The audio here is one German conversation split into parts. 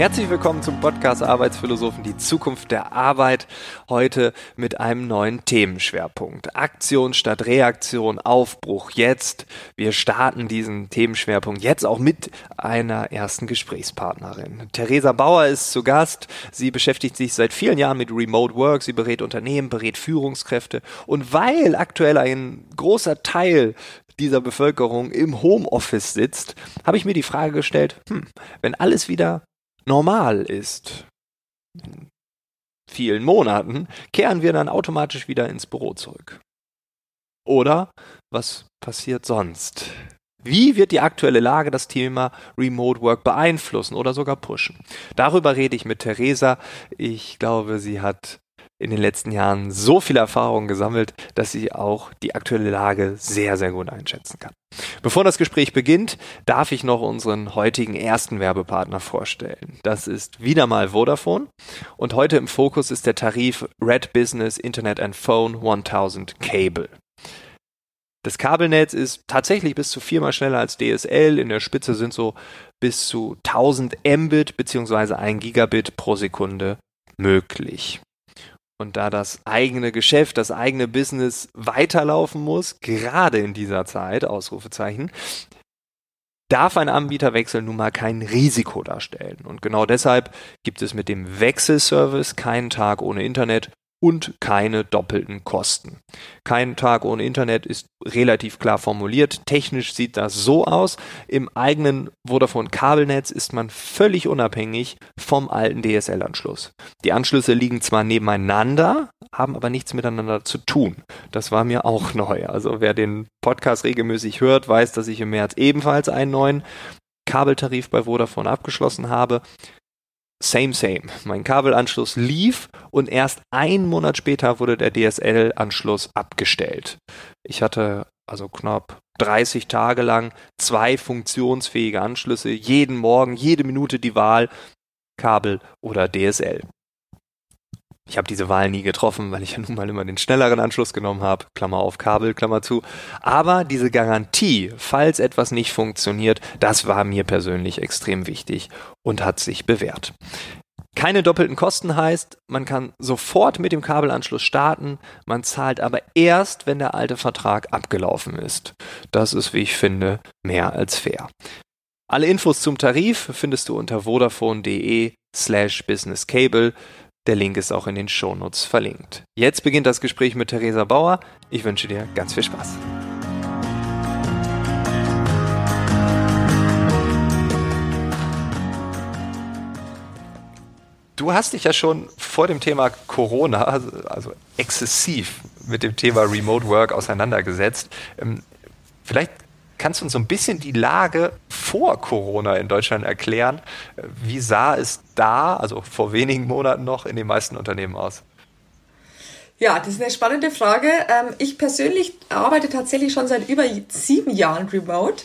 Herzlich willkommen zum Podcast Arbeitsphilosophen, die Zukunft der Arbeit. Heute mit einem neuen Themenschwerpunkt. Aktion statt Reaktion, Aufbruch jetzt. Wir starten diesen Themenschwerpunkt jetzt auch mit einer ersten Gesprächspartnerin. Theresa Bauer ist zu Gast. Sie beschäftigt sich seit vielen Jahren mit Remote Work. Sie berät Unternehmen, berät Führungskräfte. Und weil aktuell ein großer Teil dieser Bevölkerung im Homeoffice sitzt, habe ich mir die Frage gestellt, hm, wenn alles wieder normal ist, in vielen Monaten, kehren wir dann automatisch wieder ins Büro zurück. Oder was passiert sonst? Wie wird die aktuelle Lage das Thema Remote Work beeinflussen oder sogar pushen? Darüber rede ich mit Theresa. Ich glaube, sie hat in den letzten Jahren so viel Erfahrung gesammelt, dass sie auch die aktuelle Lage sehr, sehr gut einschätzen kann. Bevor das Gespräch beginnt, darf ich noch unseren heutigen ersten Werbepartner vorstellen. Das ist wieder mal Vodafone und heute im Fokus ist der Tarif Red Business Internet and Phone 1000 Cable. Das Kabelnetz ist tatsächlich bis zu viermal schneller als DSL. In der Spitze sind so bis zu 1000 Mbit bzw. 1 Gigabit pro Sekunde möglich. Und da das eigene Geschäft, das eigene Business weiterlaufen muss, gerade in dieser Zeit, Ausrufezeichen, darf ein Anbieterwechsel nun mal kein Risiko darstellen. Und genau deshalb gibt es mit dem Wechselservice keinen Tag ohne Internet und keine doppelten Kosten. Kein Tag ohne Internet ist relativ klar formuliert. Technisch sieht das so aus. Im eigenen Vodafone Kabelnetz ist man völlig unabhängig vom alten DSL-Anschluss. Die Anschlüsse liegen zwar nebeneinander, haben aber nichts miteinander zu tun. Das war mir auch neu. Also wer den Podcast regelmäßig hört, weiß, dass ich im März ebenfalls einen neuen Kabeltarif bei Vodafone abgeschlossen habe. Same, same. Mein Kabelanschluss lief und erst einen Monat später wurde der DSL-Anschluss abgestellt. Ich hatte also knapp 30 Tage lang zwei funktionsfähige Anschlüsse, jeden Morgen, jede Minute die Wahl, Kabel oder DSL. Ich habe diese Wahl nie getroffen, weil ich ja nun mal immer den schnelleren Anschluss genommen habe, Klammer auf Kabel, Klammer zu. Aber diese Garantie, falls etwas nicht funktioniert, das war mir persönlich extrem wichtig und hat sich bewährt. Keine doppelten Kosten heißt, man kann sofort mit dem Kabelanschluss starten, man zahlt aber erst, wenn der alte Vertrag abgelaufen ist. Das ist, wie ich finde, mehr als fair. Alle Infos zum Tarif findest du unter vodafone.de slash businesscable. Der Link ist auch in den Shownotes verlinkt. Jetzt beginnt das Gespräch mit Theresa Bauer. Ich wünsche dir ganz viel Spaß. Du hast dich ja schon vor dem Thema Corona, also, also exzessiv mit dem Thema Remote Work auseinandergesetzt. Ähm, vielleicht Kannst du uns so ein bisschen die Lage vor Corona in Deutschland erklären? Wie sah es da, also vor wenigen Monaten noch, in den meisten Unternehmen aus? Ja, das ist eine spannende Frage. Ähm, ich persönlich arbeite tatsächlich schon seit über sieben Jahren remote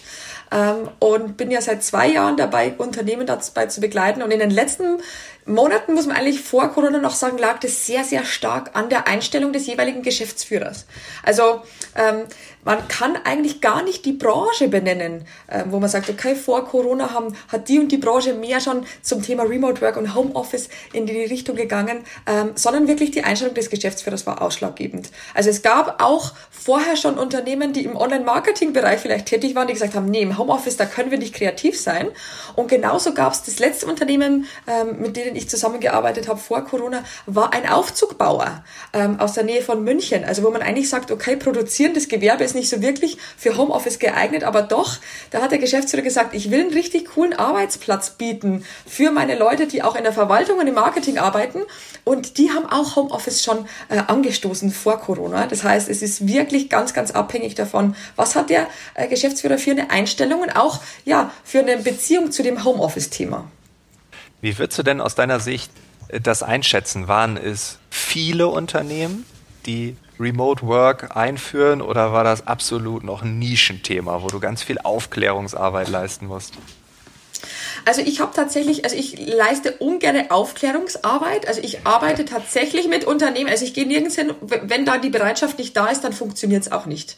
ähm, und bin ja seit zwei Jahren dabei, Unternehmen dabei zu begleiten. Und in den letzten Monaten, muss man eigentlich vor Corona noch sagen, lag das sehr, sehr stark an der Einstellung des jeweiligen Geschäftsführers. Also ähm, man kann eigentlich gar nicht die Branche benennen, äh, wo man sagt, okay, vor Corona haben, hat die und die Branche mehr schon zum Thema Remote Work und Homeoffice in die Richtung gegangen, ähm, sondern wirklich die Einstellung des Geschäftsführers war ausschlaggebend. Also es gab auch vorher schon Unternehmen, die im Online-Marketing-Bereich vielleicht tätig waren, die gesagt haben, nee, im Homeoffice, da können wir nicht kreativ sein. Und genauso gab es das letzte Unternehmen, ähm, mit denen ich zusammengearbeitet habe vor Corona, war ein Aufzugbauer ähm, aus der Nähe von München. Also wo man eigentlich sagt, okay, produzierendes Gewerbe ist nicht so wirklich für Homeoffice geeignet, aber doch, da hat der Geschäftsführer gesagt, ich will einen richtig coolen Arbeitsplatz bieten für meine Leute, die auch in der Verwaltung und im Marketing arbeiten. Und die haben auch Homeoffice schon äh, angestoßen vor Corona. Das heißt, es ist wirklich ganz, ganz abhängig davon, was hat der äh, Geschäftsführer für eine Einstellung und auch ja, für eine Beziehung zu dem Homeoffice-Thema. Wie würdest du denn aus deiner Sicht äh, das einschätzen? Waren es viele Unternehmen, die Remote Work einführen oder war das absolut noch ein Nischenthema, wo du ganz viel Aufklärungsarbeit leisten musst? Also ich habe tatsächlich, also ich leiste ungern Aufklärungsarbeit. Also ich arbeite tatsächlich mit Unternehmen. Also ich gehe nirgends hin, wenn da die Bereitschaft nicht da ist, dann funktioniert es auch nicht.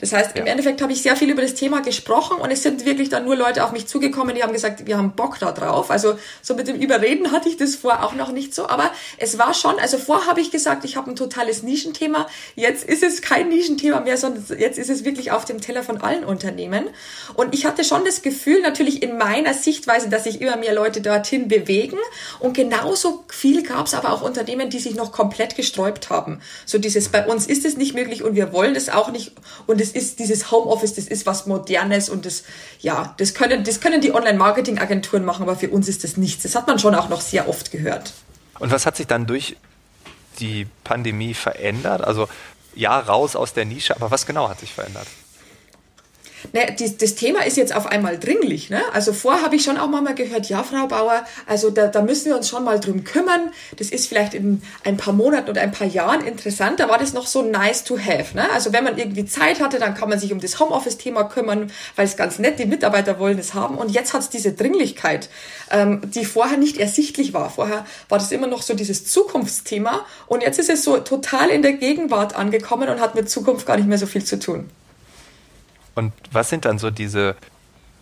Das heißt, ja. im Endeffekt habe ich sehr viel über das Thema gesprochen und es sind wirklich dann nur Leute auf mich zugekommen, die haben gesagt, wir haben Bock da drauf. Also so mit dem Überreden hatte ich das vorher auch noch nicht so, aber es war schon, also vorher habe ich gesagt, ich habe ein totales Nischenthema. Jetzt ist es kein Nischenthema mehr, sondern jetzt ist es wirklich auf dem Teller von allen Unternehmen. Und ich hatte schon das Gefühl, natürlich in meiner Sichtweise, dass sich immer mehr Leute dorthin bewegen. Und genauso viel gab es aber auch Unternehmen, die sich noch komplett gesträubt haben. So dieses, bei uns ist es nicht möglich und wir wollen es auch nicht. Und das ist dieses Homeoffice, das ist was Modernes und das, ja, das können, das können die Online-Marketing-Agenturen machen, aber für uns ist das nichts. Das hat man schon auch noch sehr oft gehört. Und was hat sich dann durch die Pandemie verändert? Also ja, raus aus der Nische, aber was genau hat sich verändert? Ne, die, das Thema ist jetzt auf einmal dringlich. Ne? Also vorher habe ich schon auch mal gehört, ja, Frau Bauer, also da, da müssen wir uns schon mal drum kümmern. Das ist vielleicht in ein paar Monaten oder ein paar Jahren interessant. Da war das noch so nice to have. Ne? Also wenn man irgendwie Zeit hatte, dann kann man sich um das Homeoffice-Thema kümmern, weil es ganz nett, die Mitarbeiter wollen es haben. Und jetzt hat es diese Dringlichkeit, ähm, die vorher nicht ersichtlich war. Vorher war das immer noch so dieses Zukunftsthema und jetzt ist es so total in der Gegenwart angekommen und hat mit Zukunft gar nicht mehr so viel zu tun. Und was sind dann so diese,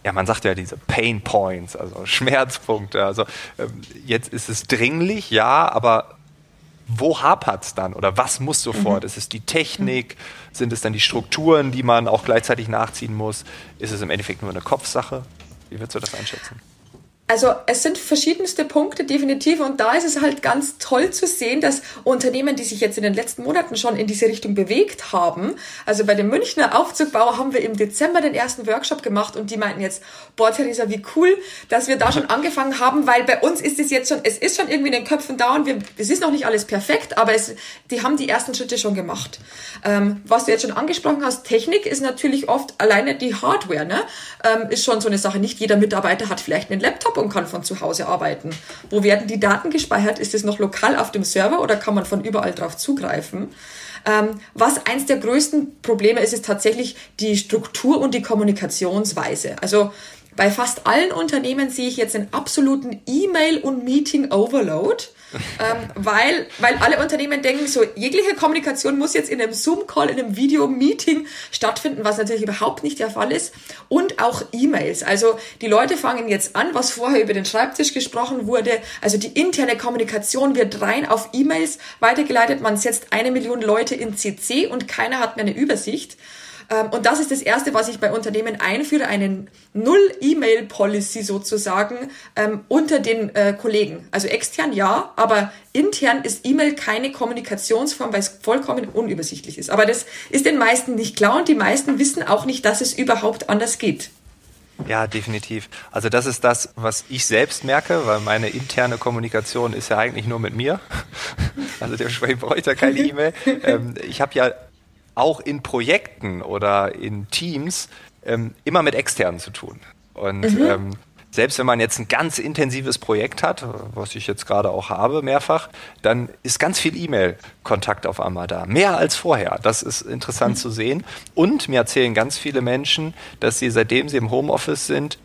ja, man sagt ja diese Pain Points, also Schmerzpunkte. Also ähm, jetzt ist es dringlich, ja, aber wo hapert es dann oder was muss sofort? Mhm. Ist es die Technik? Sind es dann die Strukturen, die man auch gleichzeitig nachziehen muss? Ist es im Endeffekt nur eine Kopfsache? Wie würdest du das einschätzen? Also es sind verschiedenste Punkte definitiv und da ist es halt ganz toll zu sehen, dass Unternehmen, die sich jetzt in den letzten Monaten schon in diese Richtung bewegt haben, also bei dem Münchner Aufzugbauer haben wir im Dezember den ersten Workshop gemacht und die meinten jetzt, boah Theresa, wie cool, dass wir da schon angefangen haben, weil bei uns ist es jetzt schon, es ist schon irgendwie in den Köpfen da und wir, es ist noch nicht alles perfekt, aber es, die haben die ersten Schritte schon gemacht. Ähm, was du jetzt schon angesprochen hast, Technik ist natürlich oft alleine die Hardware, ne? Ähm, ist schon so eine Sache. Nicht jeder Mitarbeiter hat vielleicht einen Laptop und kann von zu Hause arbeiten. Wo werden die Daten gespeichert? Ist es noch lokal auf dem Server oder kann man von überall drauf zugreifen? Ähm, was eins der größten Probleme ist, ist tatsächlich die Struktur und die Kommunikationsweise. Also bei fast allen Unternehmen sehe ich jetzt einen absoluten E-Mail- und Meeting-Overload ähm, weil, weil alle Unternehmen denken, so jegliche Kommunikation muss jetzt in einem Zoom-Call, in einem Video-Meeting stattfinden, was natürlich überhaupt nicht der Fall ist. Und auch E-Mails. Also die Leute fangen jetzt an, was vorher über den Schreibtisch gesprochen wurde. Also die interne Kommunikation wird rein auf E-Mails weitergeleitet. Man setzt eine Million Leute in CC und keiner hat mehr eine Übersicht. Ähm, und das ist das Erste, was ich bei Unternehmen einführe, eine Null-E-Mail-Policy sozusagen ähm, unter den äh, Kollegen. Also extern ja, aber intern ist E-Mail keine Kommunikationsform, weil es vollkommen unübersichtlich ist. Aber das ist den meisten nicht klar und die meisten wissen auch nicht, dass es überhaupt anders geht. Ja, definitiv. Also das ist das, was ich selbst merke, weil meine interne Kommunikation ist ja eigentlich nur mit mir. Also der Schwein braucht ja keine E-Mail. Ähm, ich habe ja auch in Projekten oder in Teams ähm, immer mit externen zu tun. Und mhm. ähm, selbst wenn man jetzt ein ganz intensives Projekt hat, was ich jetzt gerade auch habe, mehrfach, dann ist ganz viel E-Mail-Kontakt auf einmal da. Mehr als vorher. Das ist interessant mhm. zu sehen. Und mir erzählen ganz viele Menschen, dass sie, seitdem sie im Homeoffice sind,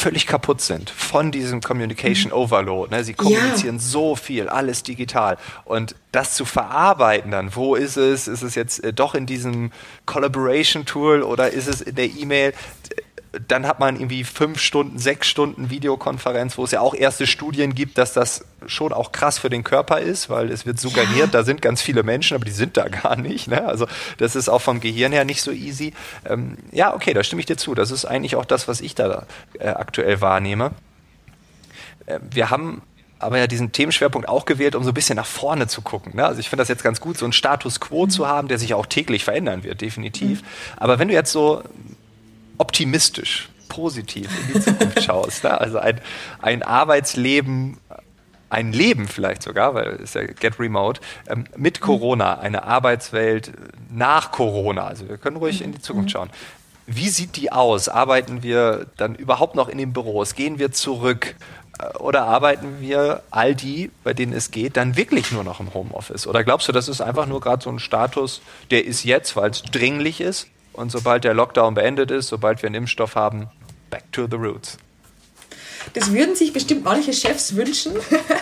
völlig kaputt sind von diesem Communication mhm. Overload. Ne? Sie kommunizieren ja. so viel, alles digital. Und das zu verarbeiten dann, wo ist es? Ist es jetzt äh, doch in diesem Collaboration Tool oder ist es in der E-Mail? Dann hat man irgendwie fünf Stunden, sechs Stunden Videokonferenz, wo es ja auch erste Studien gibt, dass das schon auch krass für den Körper ist, weil es wird suggeriert, ja. da sind ganz viele Menschen, aber die sind da gar nicht. Ne? Also das ist auch vom Gehirn her nicht so easy. Ähm, ja, okay, da stimme ich dir zu. Das ist eigentlich auch das, was ich da äh, aktuell wahrnehme. Äh, wir haben aber ja diesen Themenschwerpunkt auch gewählt, um so ein bisschen nach vorne zu gucken. Ne? Also ich finde das jetzt ganz gut, so einen Status quo mhm. zu haben, der sich auch täglich verändern wird, definitiv. Mhm. Aber wenn du jetzt so optimistisch, positiv in die Zukunft schaust. Ne? Also ein, ein Arbeitsleben, ein Leben vielleicht sogar, weil es ja Get Remote, ähm, mit Corona, eine Arbeitswelt nach Corona. Also wir können ruhig in die Zukunft schauen. Wie sieht die aus? Arbeiten wir dann überhaupt noch in den Büros? Gehen wir zurück? Äh, oder arbeiten wir all die, bei denen es geht, dann wirklich nur noch im Homeoffice? Oder glaubst du, das ist einfach nur gerade so ein Status, der ist jetzt, weil es dringlich ist? Und sobald der Lockdown beendet ist, sobald wir einen Impfstoff haben, back to the roots. Das würden sich bestimmt manche Chefs wünschen.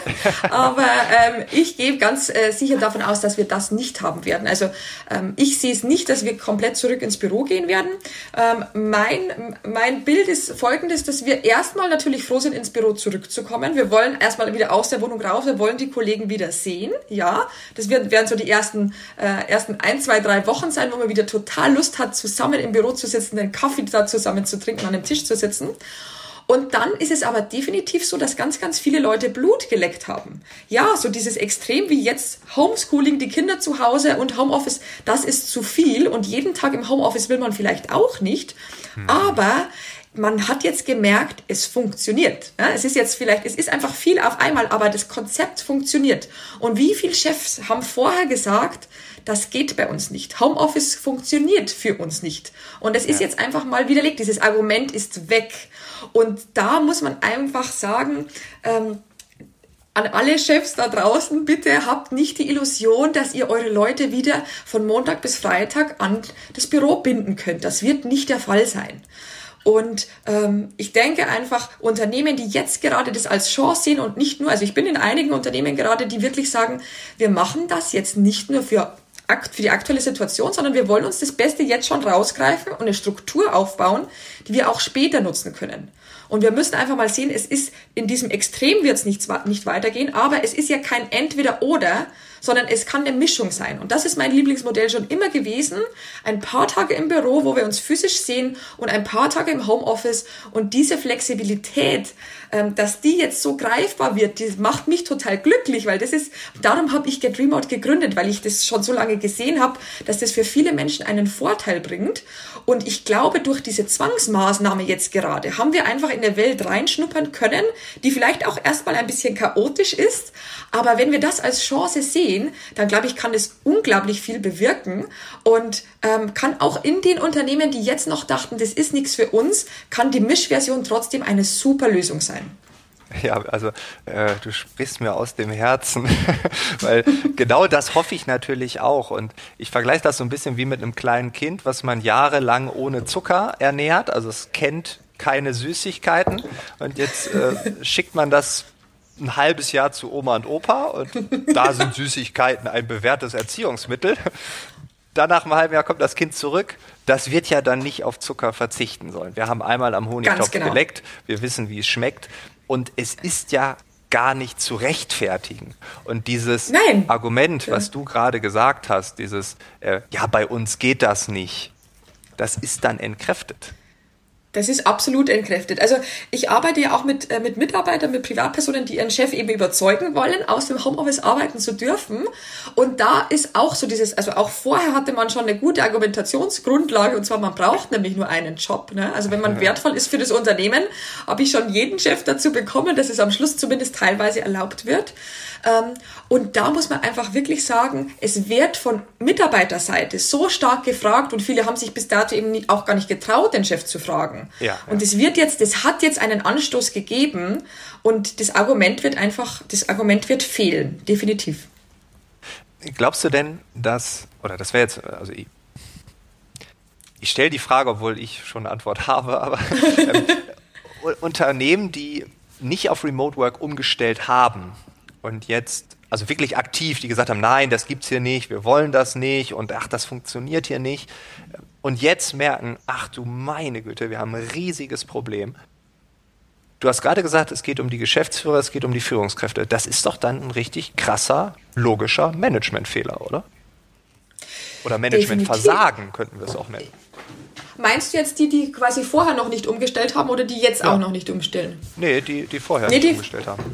Aber ähm, ich gehe ganz äh, sicher davon aus, dass wir das nicht haben werden. Also ähm, ich sehe es nicht, dass wir komplett zurück ins Büro gehen werden. Ähm, mein, mein Bild ist folgendes, dass wir erstmal natürlich froh sind, ins Büro zurückzukommen. Wir wollen erstmal wieder aus der Wohnung raus, wir wollen die Kollegen wieder sehen. Ja, das werden, werden so die ersten, äh, ersten ein, zwei, drei Wochen sein, wo man wieder total Lust hat, zusammen im Büro zu sitzen, den Kaffee da zusammen zu trinken, an dem Tisch zu sitzen. Und dann ist es aber definitiv so, dass ganz, ganz viele Leute Blut geleckt haben. Ja, so dieses Extrem wie jetzt Homeschooling, die Kinder zu Hause und Homeoffice, das ist zu viel und jeden Tag im Homeoffice will man vielleicht auch nicht. Hm. Aber man hat jetzt gemerkt, es funktioniert. es ist jetzt vielleicht, es ist einfach viel auf einmal, aber das Konzept funktioniert. Und wie viele Chefs haben vorher gesagt, das geht bei uns nicht. Homeoffice funktioniert für uns nicht. Und es ist jetzt einfach mal widerlegt. Dieses Argument ist weg. Und da muss man einfach sagen, ähm, an alle Chefs da draußen, bitte habt nicht die Illusion, dass ihr eure Leute wieder von Montag bis Freitag an das Büro binden könnt. Das wird nicht der Fall sein. Und ähm, ich denke einfach, Unternehmen, die jetzt gerade das als Chance sehen und nicht nur, also ich bin in einigen Unternehmen gerade, die wirklich sagen, wir machen das jetzt nicht nur für für die aktuelle Situation, sondern wir wollen uns das Beste jetzt schon rausgreifen und eine Struktur aufbauen, die wir auch später nutzen können. Und wir müssen einfach mal sehen, es ist in diesem Extrem wird es nicht, nicht weitergehen, aber es ist ja kein Entweder-Oder, sondern es kann eine Mischung sein. Und das ist mein Lieblingsmodell schon immer gewesen. Ein paar Tage im Büro, wo wir uns physisch sehen und ein paar Tage im Homeoffice. Und diese Flexibilität, dass die jetzt so greifbar wird, die macht mich total glücklich, weil das ist, darum habe ich Get Remote gegründet, weil ich das schon so lange gesehen habe, dass das für viele Menschen einen Vorteil bringt. Und ich glaube, durch diese Zwangsmaßnahme jetzt gerade haben wir einfach in der Welt reinschnuppern können, die vielleicht auch erstmal ein bisschen chaotisch ist. Aber wenn wir das als Chance sehen, dann glaube ich, kann es unglaublich viel bewirken und ähm, kann auch in den Unternehmen, die jetzt noch dachten, das ist nichts für uns, kann die Mischversion trotzdem eine super Lösung sein. Ja, also äh, du sprichst mir aus dem Herzen, weil genau das hoffe ich natürlich auch. Und ich vergleiche das so ein bisschen wie mit einem kleinen Kind, was man jahrelang ohne Zucker ernährt. Also es kennt keine Süßigkeiten und jetzt äh, schickt man das ein halbes Jahr zu Oma und Opa und da sind Süßigkeiten ein bewährtes Erziehungsmittel. Dann nach einem halben Jahr kommt das Kind zurück. Das wird ja dann nicht auf Zucker verzichten sollen. Wir haben einmal am Honigtopf genau. geleckt. Wir wissen, wie es schmeckt. Und es ist ja gar nicht zu rechtfertigen. Und dieses Nein. Argument, was du gerade gesagt hast, dieses, äh, ja, bei uns geht das nicht, das ist dann entkräftet. Das ist absolut entkräftet. Also ich arbeite ja auch mit, äh, mit Mitarbeitern, mit Privatpersonen, die ihren Chef eben überzeugen wollen, aus dem Homeoffice arbeiten zu dürfen. Und da ist auch so dieses, also auch vorher hatte man schon eine gute Argumentationsgrundlage und zwar man braucht nämlich nur einen Job. Ne? Also wenn man wertvoll ist für das Unternehmen, habe ich schon jeden Chef dazu bekommen, dass es am Schluss zumindest teilweise erlaubt wird. Ähm, und da muss man einfach wirklich sagen, es wird von Mitarbeiterseite so stark gefragt und viele haben sich bis dato eben auch gar nicht getraut, den Chef zu fragen. Ja, und es wird jetzt, das hat jetzt einen Anstoß gegeben und das Argument wird einfach, das Argument wird fehlen, definitiv. Glaubst du denn, dass, oder das wäre jetzt, also ich, ich stelle die Frage, obwohl ich schon eine Antwort habe, aber ähm, Unternehmen, die nicht auf Remote Work umgestellt haben, und jetzt, also wirklich aktiv, die gesagt haben, nein, das gibt's hier nicht, wir wollen das nicht und ach, das funktioniert hier nicht. Und jetzt merken, ach du meine Güte, wir haben ein riesiges Problem. Du hast gerade gesagt, es geht um die Geschäftsführer, es geht um die Führungskräfte. Das ist doch dann ein richtig krasser, logischer Managementfehler, oder? Oder Managementversagen könnten wir es auch nennen. Meinst du jetzt die, die quasi vorher noch nicht umgestellt haben oder die jetzt ja. auch noch nicht umstellen? Nee, die, die vorher nee, nicht die, umgestellt haben.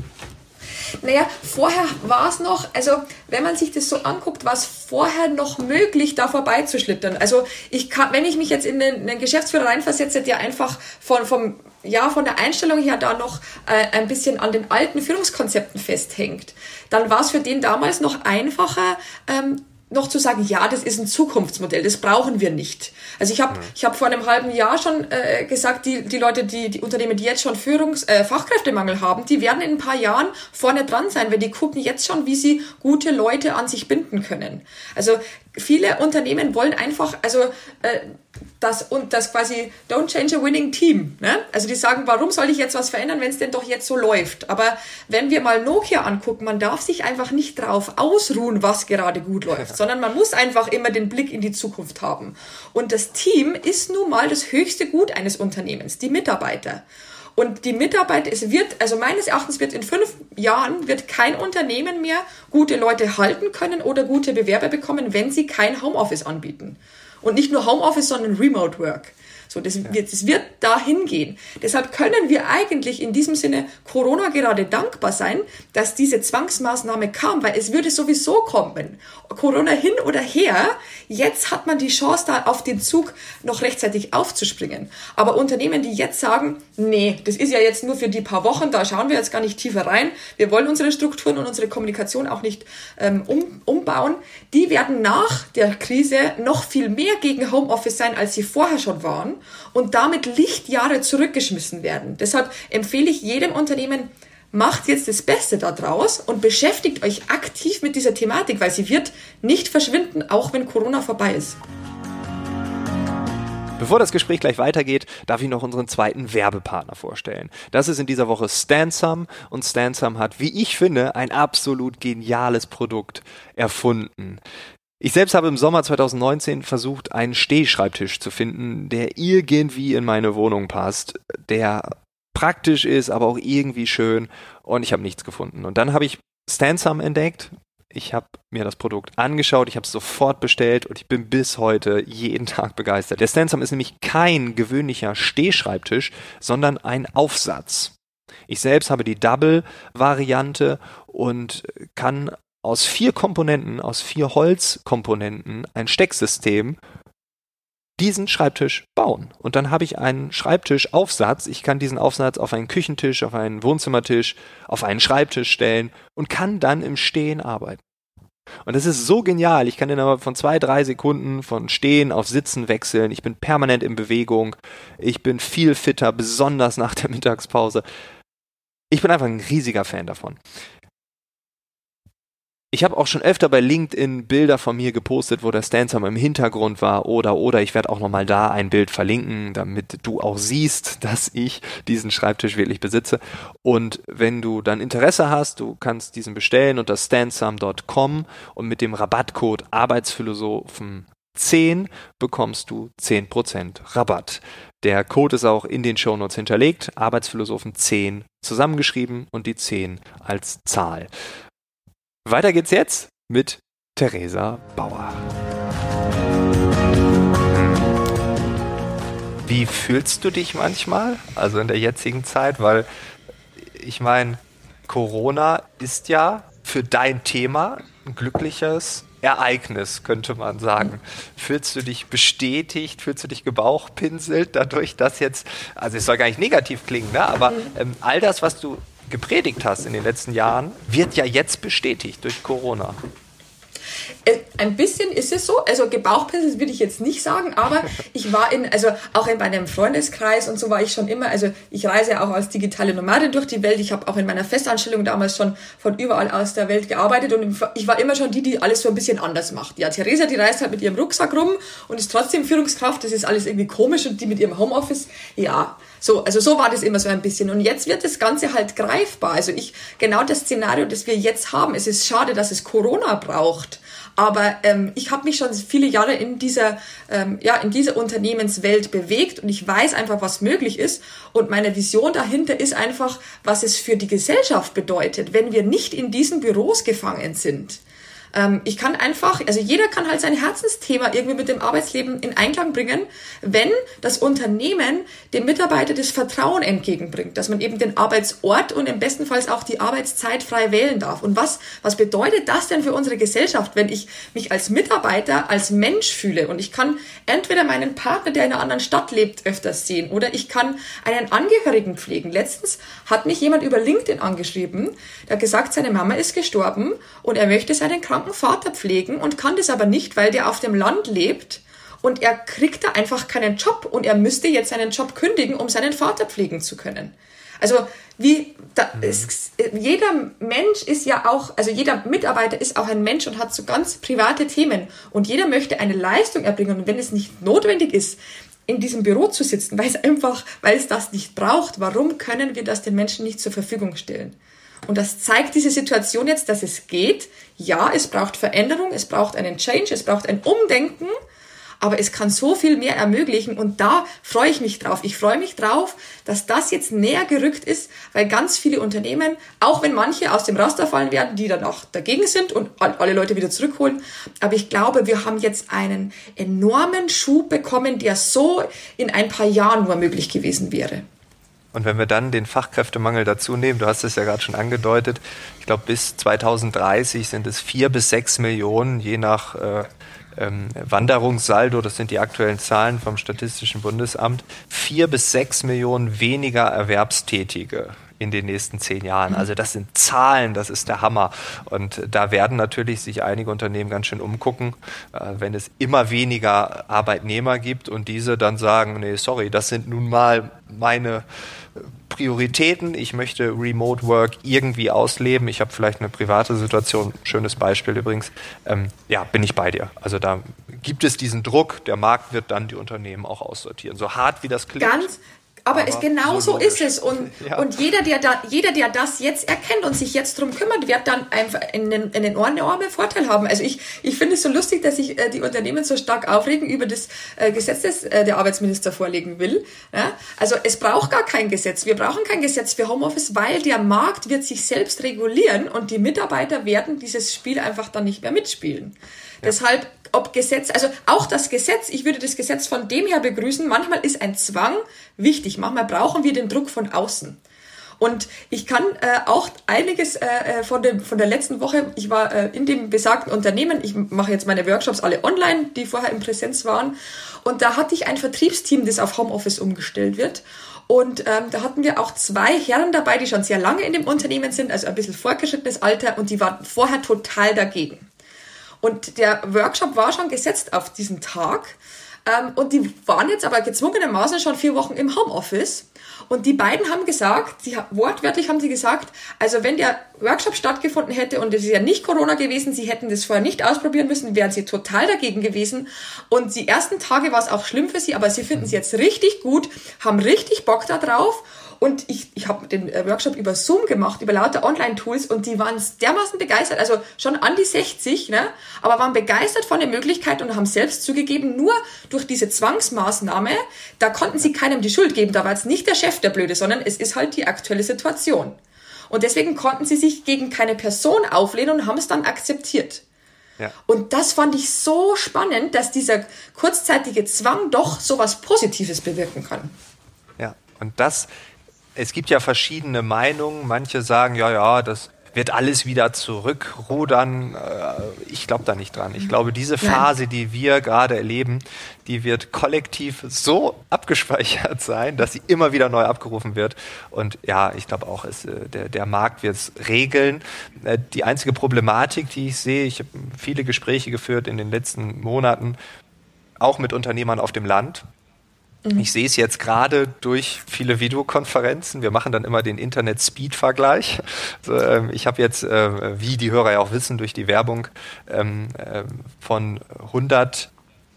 Naja, vorher war es noch, also wenn man sich das so anguckt, war es vorher noch möglich, da vorbeizuschlittern. Also ich kann, wenn ich mich jetzt in den, den Geschäftsführer reinversetze, der einfach von, vom, ja, von der Einstellung her da noch äh, ein bisschen an den alten Führungskonzepten festhängt, dann war es für den damals noch einfacher, ähm, noch zu sagen, ja, das ist ein Zukunftsmodell, das brauchen wir nicht. Also ich habe mhm. ich hab vor einem halben Jahr schon äh, gesagt, die, die Leute, die, die Unternehmen, die jetzt schon Führungs-, äh, Fachkräftemangel haben, die werden in ein paar Jahren vorne dran sein, weil die gucken jetzt schon, wie sie gute Leute an sich binden können. Also viele Unternehmen wollen einfach, also äh, das und das quasi don't change a winning team. Ne? Also die sagen, warum soll ich jetzt was verändern, wenn es denn doch jetzt so läuft? Aber wenn wir mal Nokia angucken, man darf sich einfach nicht drauf ausruhen, was gerade gut läuft, sondern man muss einfach immer den Blick in die Zukunft haben. Und das Team ist nun mal das höchste Gut eines Unternehmens, die Mitarbeiter. Und die Mitarbeit, es wird, also meines Erachtens wird in fünf Jahren wird kein Unternehmen mehr gute Leute halten können oder gute Bewerber bekommen, wenn sie kein Homeoffice anbieten. Und nicht nur Homeoffice, sondern Remote Work. So, das, ja. wird, das wird dahin gehen. Deshalb können wir eigentlich in diesem Sinne Corona gerade dankbar sein, dass diese Zwangsmaßnahme kam, weil es würde sowieso kommen. Corona hin oder her, jetzt hat man die Chance, da auf den Zug noch rechtzeitig aufzuspringen. Aber Unternehmen, die jetzt sagen, nee, das ist ja jetzt nur für die paar Wochen, da schauen wir jetzt gar nicht tiefer rein, wir wollen unsere Strukturen und unsere Kommunikation auch nicht ähm, um, umbauen, die werden nach der Krise noch viel mehr gegen Homeoffice sein, als sie vorher schon waren und damit Lichtjahre zurückgeschmissen werden. Deshalb empfehle ich jedem Unternehmen, macht jetzt das Beste daraus und beschäftigt euch aktiv mit dieser Thematik, weil sie wird nicht verschwinden, auch wenn Corona vorbei ist. Bevor das Gespräch gleich weitergeht, darf ich noch unseren zweiten Werbepartner vorstellen. Das ist in dieser Woche Stansum und Stansum hat, wie ich finde, ein absolut geniales Produkt erfunden. Ich selbst habe im Sommer 2019 versucht, einen Stehschreibtisch zu finden, der irgendwie in meine Wohnung passt, der praktisch ist, aber auch irgendwie schön und ich habe nichts gefunden. Und dann habe ich Stansum entdeckt. Ich habe mir das Produkt angeschaut, ich habe es sofort bestellt und ich bin bis heute jeden Tag begeistert. Der Stansum ist nämlich kein gewöhnlicher Stehschreibtisch, sondern ein Aufsatz. Ich selbst habe die Double-Variante und kann aus vier Komponenten, aus vier Holzkomponenten ein Stecksystem diesen Schreibtisch bauen. Und dann habe ich einen Schreibtischaufsatz. Ich kann diesen Aufsatz auf einen Küchentisch, auf einen Wohnzimmertisch, auf einen Schreibtisch stellen und kann dann im Stehen arbeiten. Und das ist so genial. Ich kann den aber von zwei, drei Sekunden von Stehen auf Sitzen wechseln. Ich bin permanent in Bewegung. Ich bin viel fitter, besonders nach der Mittagspause. Ich bin einfach ein riesiger Fan davon. Ich habe auch schon öfter bei LinkedIn Bilder von mir gepostet, wo der Stansom im Hintergrund war oder oder ich werde auch nochmal da ein Bild verlinken, damit du auch siehst, dass ich diesen Schreibtisch wirklich besitze. Und wenn du dann Interesse hast, du kannst diesen bestellen unter stansum.com und mit dem Rabattcode Arbeitsphilosophen 10 bekommst du 10% Rabatt. Der Code ist auch in den Shownotes hinterlegt, Arbeitsphilosophen 10 zusammengeschrieben und die 10 als Zahl. Weiter geht's jetzt mit Theresa Bauer. Wie fühlst du dich manchmal, also in der jetzigen Zeit? Weil ich meine, Corona ist ja für dein Thema ein glückliches Ereignis, könnte man sagen. Fühlst du dich bestätigt, fühlst du dich gebauchpinselt dadurch, dass jetzt, also es soll gar nicht negativ klingen, ne? aber mhm. ähm, all das, was du gepredigt hast in den letzten Jahren, wird ja jetzt bestätigt durch Corona. Äh, ein bisschen ist es so, also Gebauchpinsel würde ich jetzt nicht sagen, aber ich war in, also auch in meinem Freundeskreis und so war ich schon immer, also ich reise auch als digitale Nomadin durch die Welt, ich habe auch in meiner Festanstellung damals schon von überall aus der Welt gearbeitet und ich war immer schon die, die alles so ein bisschen anders macht. Ja, Theresa, die reist halt mit ihrem Rucksack rum und ist trotzdem Führungskraft, das ist alles irgendwie komisch und die mit ihrem Homeoffice, ja, so, also so war das immer so ein bisschen. Und jetzt wird das Ganze halt greifbar. Also ich, genau das Szenario, das wir jetzt haben, es ist schade, dass es Corona braucht. Aber ähm, ich habe mich schon viele Jahre in dieser, ähm, ja, in dieser Unternehmenswelt bewegt und ich weiß einfach, was möglich ist. Und meine Vision dahinter ist einfach, was es für die Gesellschaft bedeutet, wenn wir nicht in diesen Büros gefangen sind. Ähm, ich kann einfach, also jeder kann halt sein Herzensthema irgendwie mit dem Arbeitsleben in Einklang bringen, wenn das Unternehmen dem Mitarbeiter das Vertrauen entgegenbringt, dass man eben den Arbeitsort und im besten Fall auch die Arbeitszeit frei wählen darf. Und was, was bedeutet das denn für unsere Gesellschaft, wenn ich mich als Mitarbeiter, als Mensch fühle und ich kann entweder meinen Partner, der in einer anderen Stadt lebt, öfters sehen oder ich kann einen Angehörigen pflegen. Letztens hat mich jemand über LinkedIn angeschrieben, der gesagt, seine Mama ist gestorben und er möchte seinen Kranken kranken Vater pflegen und kann das aber nicht, weil der auf dem Land lebt und er kriegt da einfach keinen Job und er müsste jetzt seinen Job kündigen, um seinen Vater pflegen zu können. Also wie da, mhm. es, jeder Mensch ist ja auch, also jeder Mitarbeiter ist auch ein Mensch und hat so ganz private Themen und jeder möchte eine Leistung erbringen und wenn es nicht notwendig ist, in diesem Büro zu sitzen, weil es einfach, weil es das nicht braucht. Warum können wir das den Menschen nicht zur Verfügung stellen? Und das zeigt diese Situation jetzt, dass es geht. Ja, es braucht Veränderung, es braucht einen Change, es braucht ein Umdenken, aber es kann so viel mehr ermöglichen und da freue ich mich drauf. Ich freue mich drauf, dass das jetzt näher gerückt ist, weil ganz viele Unternehmen, auch wenn manche aus dem Raster fallen werden, die dann auch dagegen sind und alle Leute wieder zurückholen, aber ich glaube, wir haben jetzt einen enormen Schub bekommen, der so in ein paar Jahren nur möglich gewesen wäre. Und wenn wir dann den Fachkräftemangel dazu nehmen, du hast es ja gerade schon angedeutet, ich glaube bis 2030 sind es vier bis sechs Millionen, je nach äh, ähm, Wanderungssaldo, das sind die aktuellen Zahlen vom Statistischen Bundesamt, vier bis sechs Millionen weniger Erwerbstätige in den nächsten zehn Jahren. Mhm. Also das sind Zahlen, das ist der Hammer. Und da werden natürlich sich einige Unternehmen ganz schön umgucken, äh, wenn es immer weniger Arbeitnehmer gibt und diese dann sagen, nee, sorry, das sind nun mal meine Prioritäten. Ich möchte Remote Work irgendwie ausleben. Ich habe vielleicht eine private Situation. Schönes Beispiel übrigens. Ähm, ja, bin ich bei dir. Also da gibt es diesen Druck. Der Markt wird dann die Unternehmen auch aussortieren. So hart wie das klingt. Ganz, aber, aber es, genau so, ist es. Und, ja. und jeder, der da, jeder, der das jetzt erkennt und sich jetzt drum kümmert, wird dann einfach einen, einen enormen Vorteil haben. Also ich, ich finde es so lustig, dass sich äh, die Unternehmen so stark aufregen über das äh, Gesetz, das äh, der Arbeitsminister vorlegen will. Ja? Also es braucht gar kein Gesetz. Wir brauchen kein Gesetz für Homeoffice, weil der Markt wird sich selbst regulieren und die Mitarbeiter werden dieses Spiel einfach dann nicht mehr mitspielen. Ja. Deshalb ob Gesetz, also auch das Gesetz, ich würde das Gesetz von dem her begrüßen, manchmal ist ein Zwang wichtig, manchmal brauchen wir den Druck von außen. Und ich kann äh, auch einiges äh, äh, von, dem, von der letzten Woche, ich war äh, in dem besagten Unternehmen, ich mache jetzt meine Workshops alle online, die vorher in Präsenz waren. Und da hatte ich ein Vertriebsteam, das auf Homeoffice umgestellt wird. Und ähm, da hatten wir auch zwei Herren dabei, die schon sehr lange in dem Unternehmen sind, also ein bisschen fortgeschrittenes Alter, und die waren vorher total dagegen. Und der Workshop war schon gesetzt auf diesen Tag. Ähm, und die waren jetzt aber gezwungenermaßen schon vier Wochen im Homeoffice. Und die beiden haben gesagt, die, wortwörtlich haben sie gesagt, also wenn der Workshop stattgefunden hätte und es ist ja nicht Corona gewesen, sie hätten das vorher nicht ausprobieren müssen, wären sie total dagegen gewesen. Und die ersten Tage war es auch schlimm für sie, aber sie finden es jetzt richtig gut, haben richtig Bock da drauf und ich, ich habe den äh, Workshop über Zoom gemacht, über lauter Online-Tools und die waren dermaßen begeistert, also schon an die 60, ne? aber waren begeistert von der Möglichkeit und haben selbst zugegeben, nur durch diese Zwangsmaßnahme, da konnten sie keinem die Schuld geben. Da war jetzt nicht der Chef der Blöde, sondern es ist halt die aktuelle Situation. Und deswegen konnten sie sich gegen keine Person auflehnen und haben es dann akzeptiert. Ja. Und das fand ich so spannend, dass dieser kurzzeitige Zwang doch so was Positives bewirken kann. Ja, und das es gibt ja verschiedene Meinungen. Manche sagen, ja, ja, das wird alles wieder zurückrudern. Äh, ich glaube da nicht dran. Ich glaube, diese Phase, die wir gerade erleben, die wird kollektiv so abgespeichert sein, dass sie immer wieder neu abgerufen wird. Und ja, ich glaube auch, es, äh, der, der Markt wird es regeln. Äh, die einzige Problematik, die ich sehe, ich habe viele Gespräche geführt in den letzten Monaten, auch mit Unternehmern auf dem Land, Mhm. Ich sehe es jetzt gerade durch viele Videokonferenzen. Wir machen dann immer den Internet-Speed-Vergleich. Also, ähm, ich habe jetzt, äh, wie die Hörer ja auch wissen, durch die Werbung ähm, äh, von 100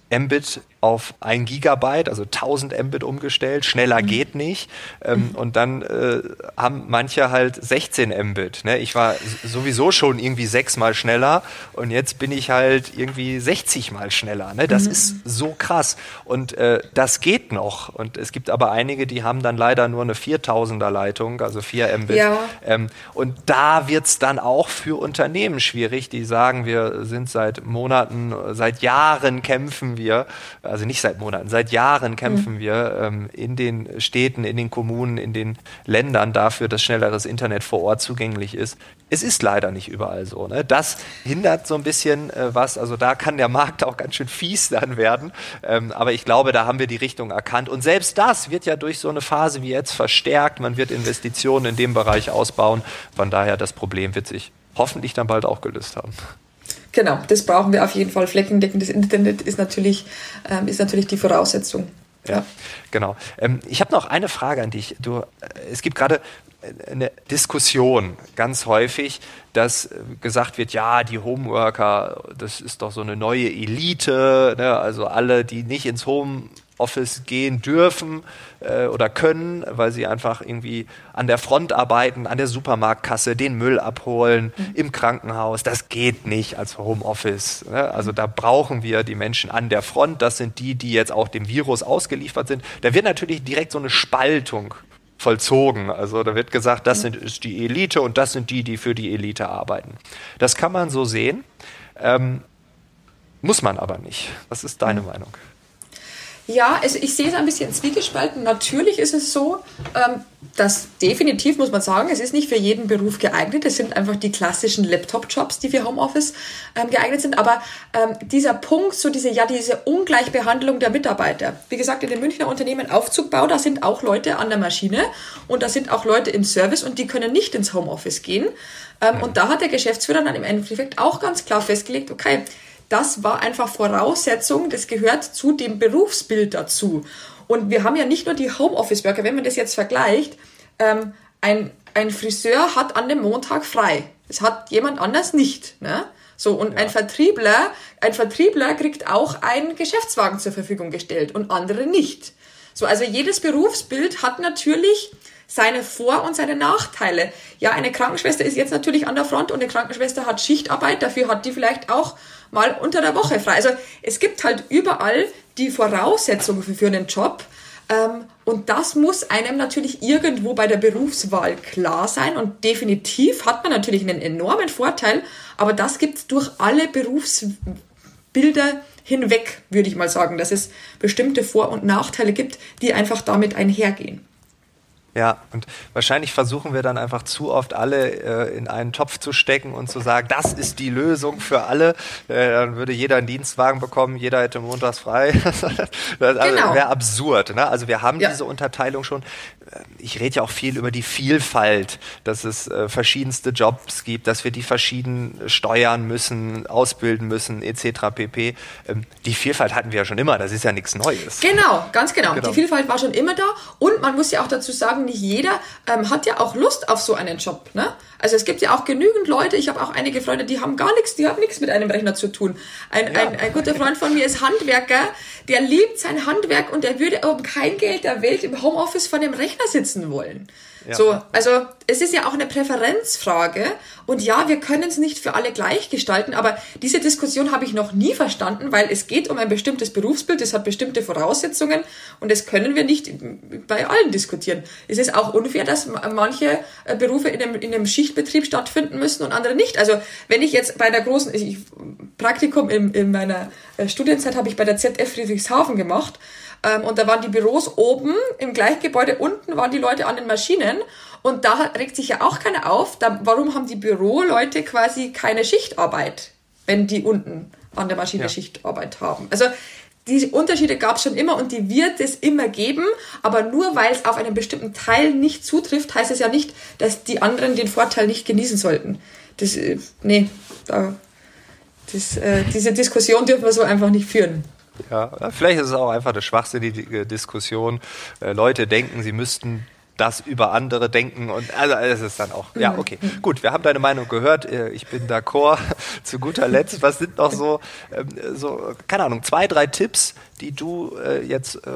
Mbit auf 1 Gigabyte, also 1000 Mbit umgestellt. Schneller mhm. geht nicht. Ähm, mhm. Und dann äh, haben manche halt 16 Mbit. Ne? Ich war sowieso schon irgendwie sechsmal schneller und jetzt bin ich halt irgendwie 60 mal schneller. Ne? Das mhm. ist so krass. Und äh, das geht noch. Und es gibt aber einige, die haben dann leider nur eine 4000er Leitung, also 4 Mbit. Ja. Ähm, und da wird's dann auch für Unternehmen schwierig, die sagen, wir sind seit Monaten, seit Jahren kämpfen wir also nicht seit Monaten, seit Jahren kämpfen mhm. wir ähm, in den Städten, in den Kommunen, in den Ländern dafür, dass schnelleres Internet vor Ort zugänglich ist. Es ist leider nicht überall so. Ne? Das hindert so ein bisschen äh, was. Also da kann der Markt auch ganz schön fies dann werden. Ähm, aber ich glaube, da haben wir die Richtung erkannt. Und selbst das wird ja durch so eine Phase wie jetzt verstärkt. Man wird Investitionen in dem Bereich ausbauen. Von daher, das Problem wird sich hoffentlich dann bald auch gelöst haben. Genau, das brauchen wir auf jeden Fall. Fleckendeckendes Internet ist natürlich, ähm, ist natürlich die Voraussetzung. Ja, genau. Ähm, ich habe noch eine Frage an dich. Du, äh, es gibt gerade äh, eine Diskussion ganz häufig, dass äh, gesagt wird, ja, die Homeworker, das ist doch so eine neue Elite, ne? also alle, die nicht ins Home Homeoffice gehen dürfen äh, oder können, weil sie einfach irgendwie an der Front arbeiten, an der Supermarktkasse, den Müll abholen, mhm. im Krankenhaus. Das geht nicht als Homeoffice. Ne? Also da brauchen wir die Menschen an der Front. Das sind die, die jetzt auch dem Virus ausgeliefert sind. Da wird natürlich direkt so eine Spaltung vollzogen. Also da wird gesagt, das mhm. sind, ist die Elite und das sind die, die für die Elite arbeiten. Das kann man so sehen. Ähm, muss man aber nicht. Was ist deine mhm. Meinung? Ja, also ich sehe es ein bisschen zwiegespalten. Natürlich ist es so, ähm, dass definitiv muss man sagen, es ist nicht für jeden Beruf geeignet. Es sind einfach die klassischen Laptop-Jobs, die für Homeoffice ähm, geeignet sind. Aber ähm, dieser Punkt, so diese, ja, diese Ungleichbehandlung der Mitarbeiter. Wie gesagt, in den Münchner Unternehmen Aufzugbau, da sind auch Leute an der Maschine und da sind auch Leute im Service und die können nicht ins Homeoffice gehen. Und da hat der Geschäftsführer dann im Endeffekt auch ganz klar festgelegt, okay, das war einfach Voraussetzung, das gehört zu dem Berufsbild dazu. Und wir haben ja nicht nur die Homeoffice-Worker, wenn man das jetzt vergleicht, ähm, ein, ein Friseur hat an dem Montag frei. Das hat jemand anders nicht. Ne? So, und ja. ein Vertriebler, ein Vertriebler kriegt auch einen Geschäftswagen zur Verfügung gestellt und andere nicht. So, also jedes Berufsbild hat natürlich seine Vor- und seine Nachteile. Ja, eine Krankenschwester ist jetzt natürlich an der Front und eine Krankenschwester hat Schichtarbeit, dafür hat die vielleicht auch mal unter der Woche frei. Also es gibt halt überall die Voraussetzungen für, für einen Job. Ähm, und das muss einem natürlich irgendwo bei der Berufswahl klar sein. Und definitiv hat man natürlich einen enormen Vorteil, aber das gibt es durch alle Berufsbilder hinweg, würde ich mal sagen, dass es bestimmte Vor- und Nachteile gibt, die einfach damit einhergehen. Ja, und wahrscheinlich versuchen wir dann einfach zu oft alle äh, in einen Topf zu stecken und zu sagen, das ist die Lösung für alle. Äh, dann würde jeder einen Dienstwagen bekommen, jeder hätte montags frei. das also genau. wäre absurd. Ne? Also wir haben ja. diese Unterteilung schon. Ich rede ja auch viel über die Vielfalt, dass es äh, verschiedenste Jobs gibt, dass wir die verschieden steuern müssen, ausbilden müssen, etc. pp. Ähm, die Vielfalt hatten wir ja schon immer, das ist ja nichts Neues. Genau, ganz genau. genau. Die Vielfalt war schon immer da und man muss ja auch dazu sagen, nicht jeder ähm, hat ja auch Lust auf so einen Job. Ne? Also es gibt ja auch genügend Leute, ich habe auch einige Freunde, die haben gar nichts, die haben nichts mit einem Rechner zu tun. Ein, ja. ein, ein guter Freund von mir ist Handwerker, der liebt sein Handwerk und der würde um kein Geld der Welt im Homeoffice vor dem Rechner sitzen wollen. So, also es ist ja auch eine Präferenzfrage und ja, wir können es nicht für alle gleich gestalten, aber diese Diskussion habe ich noch nie verstanden, weil es geht um ein bestimmtes Berufsbild, es hat bestimmte Voraussetzungen und das können wir nicht bei allen diskutieren. Es ist auch unfair, dass manche äh, Berufe in einem, in einem Schichtbetrieb stattfinden müssen und andere nicht. Also wenn ich jetzt bei der großen ich, Praktikum in, in meiner äh, Studienzeit habe ich bei der ZF Friedrichshafen gemacht ähm, und da waren die Büros oben im Gleichgebäude, unten waren die Leute an den Maschinen. Und da regt sich ja auch keiner auf. Da, warum haben die Büroleute quasi keine Schichtarbeit, wenn die unten an der Maschine ja. Schichtarbeit haben? Also diese Unterschiede gab es schon immer und die wird es immer geben, aber nur weil es auf einen bestimmten Teil nicht zutrifft, heißt es ja nicht, dass die anderen den Vorteil nicht genießen sollten. Das, äh, nee, da, das, äh, diese Diskussion dürfen wir so einfach nicht führen. Ja, vielleicht ist es auch einfach eine schwachsinnige Diskussion. Äh, Leute denken, sie müssten das über andere denken und also es ist dann auch ja mhm. okay gut wir haben deine Meinung gehört äh, ich bin d'accord zu guter Letzt was sind noch so ähm, so keine Ahnung zwei drei Tipps die du äh, jetzt äh,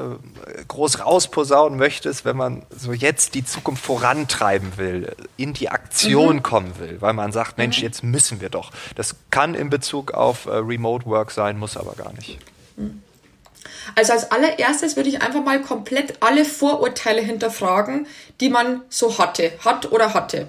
groß rausposaunen möchtest wenn man so jetzt die Zukunft vorantreiben will in die Aktion mhm. kommen will weil man sagt Mensch mhm. jetzt müssen wir doch das kann in Bezug auf Remote Work sein muss aber gar nicht also als allererstes würde ich einfach mal komplett alle Vorurteile hinterfragen, die man so hatte, hat oder hatte.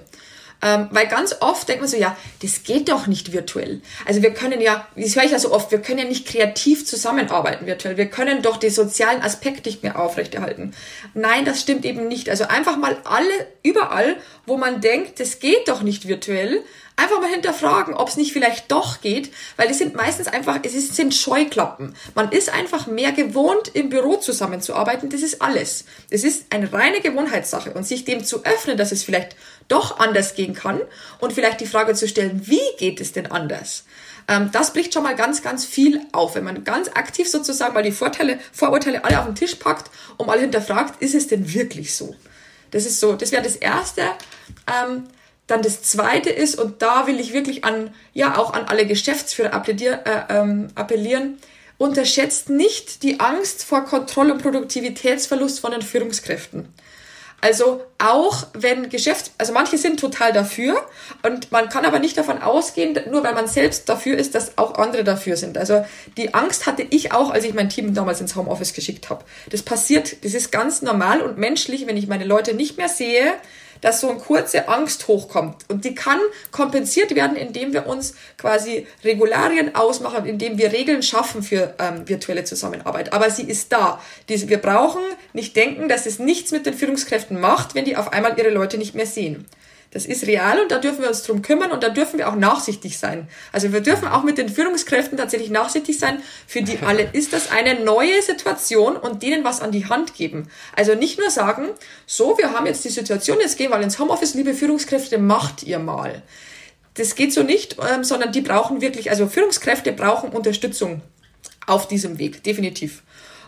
Ähm, weil ganz oft denkt man so, ja, das geht doch nicht virtuell. Also wir können ja, das höre ich ja so oft, wir können ja nicht kreativ zusammenarbeiten virtuell. Wir können doch den sozialen Aspekt nicht mehr aufrechterhalten. Nein, das stimmt eben nicht. Also einfach mal alle, überall, wo man denkt, das geht doch nicht virtuell, einfach mal hinterfragen, ob es nicht vielleicht doch geht, weil es sind meistens einfach, es ist, sind Scheuklappen. Man ist einfach mehr gewohnt, im Büro zusammenzuarbeiten. Das ist alles. Es ist eine reine Gewohnheitssache und sich dem zu öffnen, dass es vielleicht doch anders gehen kann und vielleicht die Frage zu stellen, wie geht es denn anders? Ähm, das bricht schon mal ganz, ganz viel auf, wenn man ganz aktiv sozusagen mal die Vorteile, Vorurteile alle auf den Tisch packt und mal hinterfragt, ist es denn wirklich so? Das ist so, das wäre das Erste. Ähm, dann das zweite ist, und da will ich wirklich an, ja, auch an alle Geschäftsführer appellier, äh, ähm, appellieren, unterschätzt nicht die Angst vor Kontroll- und Produktivitätsverlust von den Führungskräften. Also auch wenn Geschäfts-, also manche sind total dafür und man kann aber nicht davon ausgehen, nur weil man selbst dafür ist, dass auch andere dafür sind. Also die Angst hatte ich auch, als ich mein Team damals ins Homeoffice geschickt habe. Das passiert, das ist ganz normal und menschlich, wenn ich meine Leute nicht mehr sehe, dass so eine kurze Angst hochkommt. Und die kann kompensiert werden, indem wir uns quasi Regularien ausmachen, indem wir Regeln schaffen für ähm, virtuelle Zusammenarbeit. Aber sie ist da. Die, wir brauchen nicht denken, dass es nichts mit den Führungskräften macht, wenn die auf einmal ihre Leute nicht mehr sehen. Das ist real und da dürfen wir uns drum kümmern und da dürfen wir auch nachsichtig sein. Also wir dürfen auch mit den Führungskräften tatsächlich nachsichtig sein. Für die alle ist das eine neue Situation und denen was an die Hand geben. Also nicht nur sagen, so, wir haben jetzt die Situation, jetzt gehen wir ins Homeoffice, liebe Führungskräfte, macht ihr mal. Das geht so nicht, ähm, sondern die brauchen wirklich, also Führungskräfte brauchen Unterstützung auf diesem Weg, definitiv.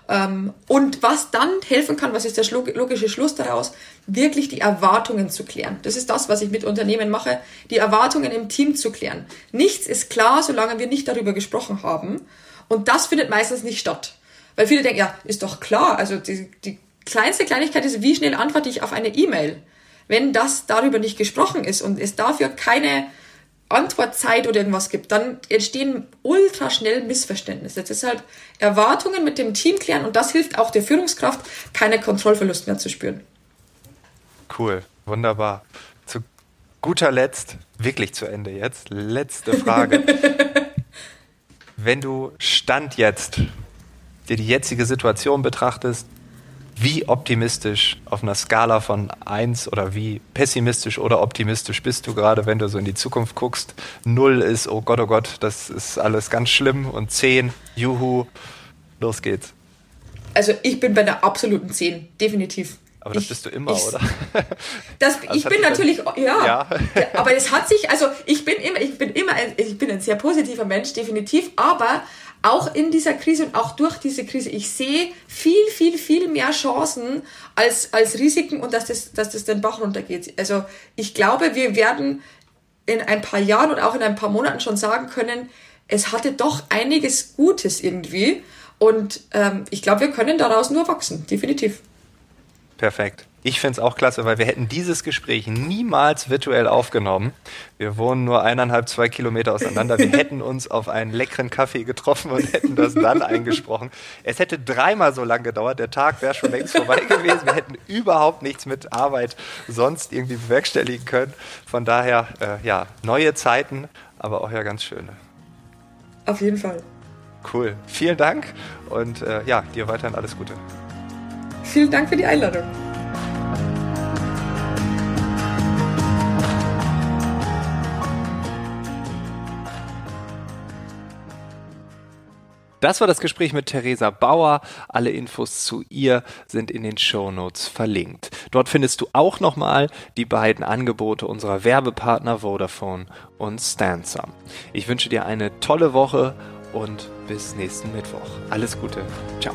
Ähm, und was dann helfen kann, was ist der logische Schluss daraus, wirklich die Erwartungen zu klären. Das ist das, was ich mit Unternehmen mache, die Erwartungen im Team zu klären. Nichts ist klar, solange wir nicht darüber gesprochen haben. Und das findet meistens nicht statt. Weil viele denken, ja, ist doch klar. Also die, die kleinste Kleinigkeit ist, wie schnell antworte ich auf eine E-Mail. Wenn das darüber nicht gesprochen ist und es dafür keine Antwortzeit oder irgendwas gibt, dann entstehen ultra schnell Missverständnisse. Deshalb Erwartungen mit dem Team klären und das hilft auch der Führungskraft, keine Kontrollverlust mehr zu spüren. Cool, wunderbar. Zu guter Letzt, wirklich zu Ende jetzt, letzte Frage. Wenn du Stand jetzt dir die jetzige Situation betrachtest, wie optimistisch auf einer Skala von 1 oder wie pessimistisch oder optimistisch bist du gerade, wenn du so in die Zukunft guckst? 0 ist, oh Gott, oh Gott, das ist alles ganz schlimm und 10, juhu, los geht's. Also ich bin bei der absoluten 10, definitiv. Aber das ich, bist du immer, ich, oder? Das, also ich bin natürlich, ja, ja. aber es hat sich, also ich bin immer, ich bin immer, ein, ich bin ein sehr positiver Mensch, definitiv, aber auch in dieser Krise und auch durch diese Krise, ich sehe viel, viel, viel mehr Chancen als, als Risiken und dass das, dass das den Bach runtergeht. Also ich glaube, wir werden in ein paar Jahren und auch in ein paar Monaten schon sagen können, es hatte doch einiges Gutes irgendwie. Und ähm, ich glaube, wir können daraus nur wachsen, definitiv. Perfekt. Ich finde es auch klasse, weil wir hätten dieses Gespräch niemals virtuell aufgenommen. Wir wohnen nur eineinhalb, zwei Kilometer auseinander. Wir hätten uns auf einen leckeren Kaffee getroffen und hätten das dann eingesprochen. Es hätte dreimal so lange gedauert. Der Tag wäre schon längst vorbei gewesen. Wir hätten überhaupt nichts mit Arbeit sonst irgendwie bewerkstelligen können. Von daher, äh, ja, neue Zeiten, aber auch ja ganz schöne. Auf jeden Fall. Cool. Vielen Dank und äh, ja, dir weiterhin alles Gute. Vielen Dank für die Einladung. Das war das Gespräch mit Theresa Bauer. Alle Infos zu ihr sind in den Shownotes verlinkt. Dort findest du auch nochmal die beiden Angebote unserer Werbepartner Vodafone und Stanza. Ich wünsche dir eine tolle Woche und bis nächsten Mittwoch. Alles Gute. Ciao.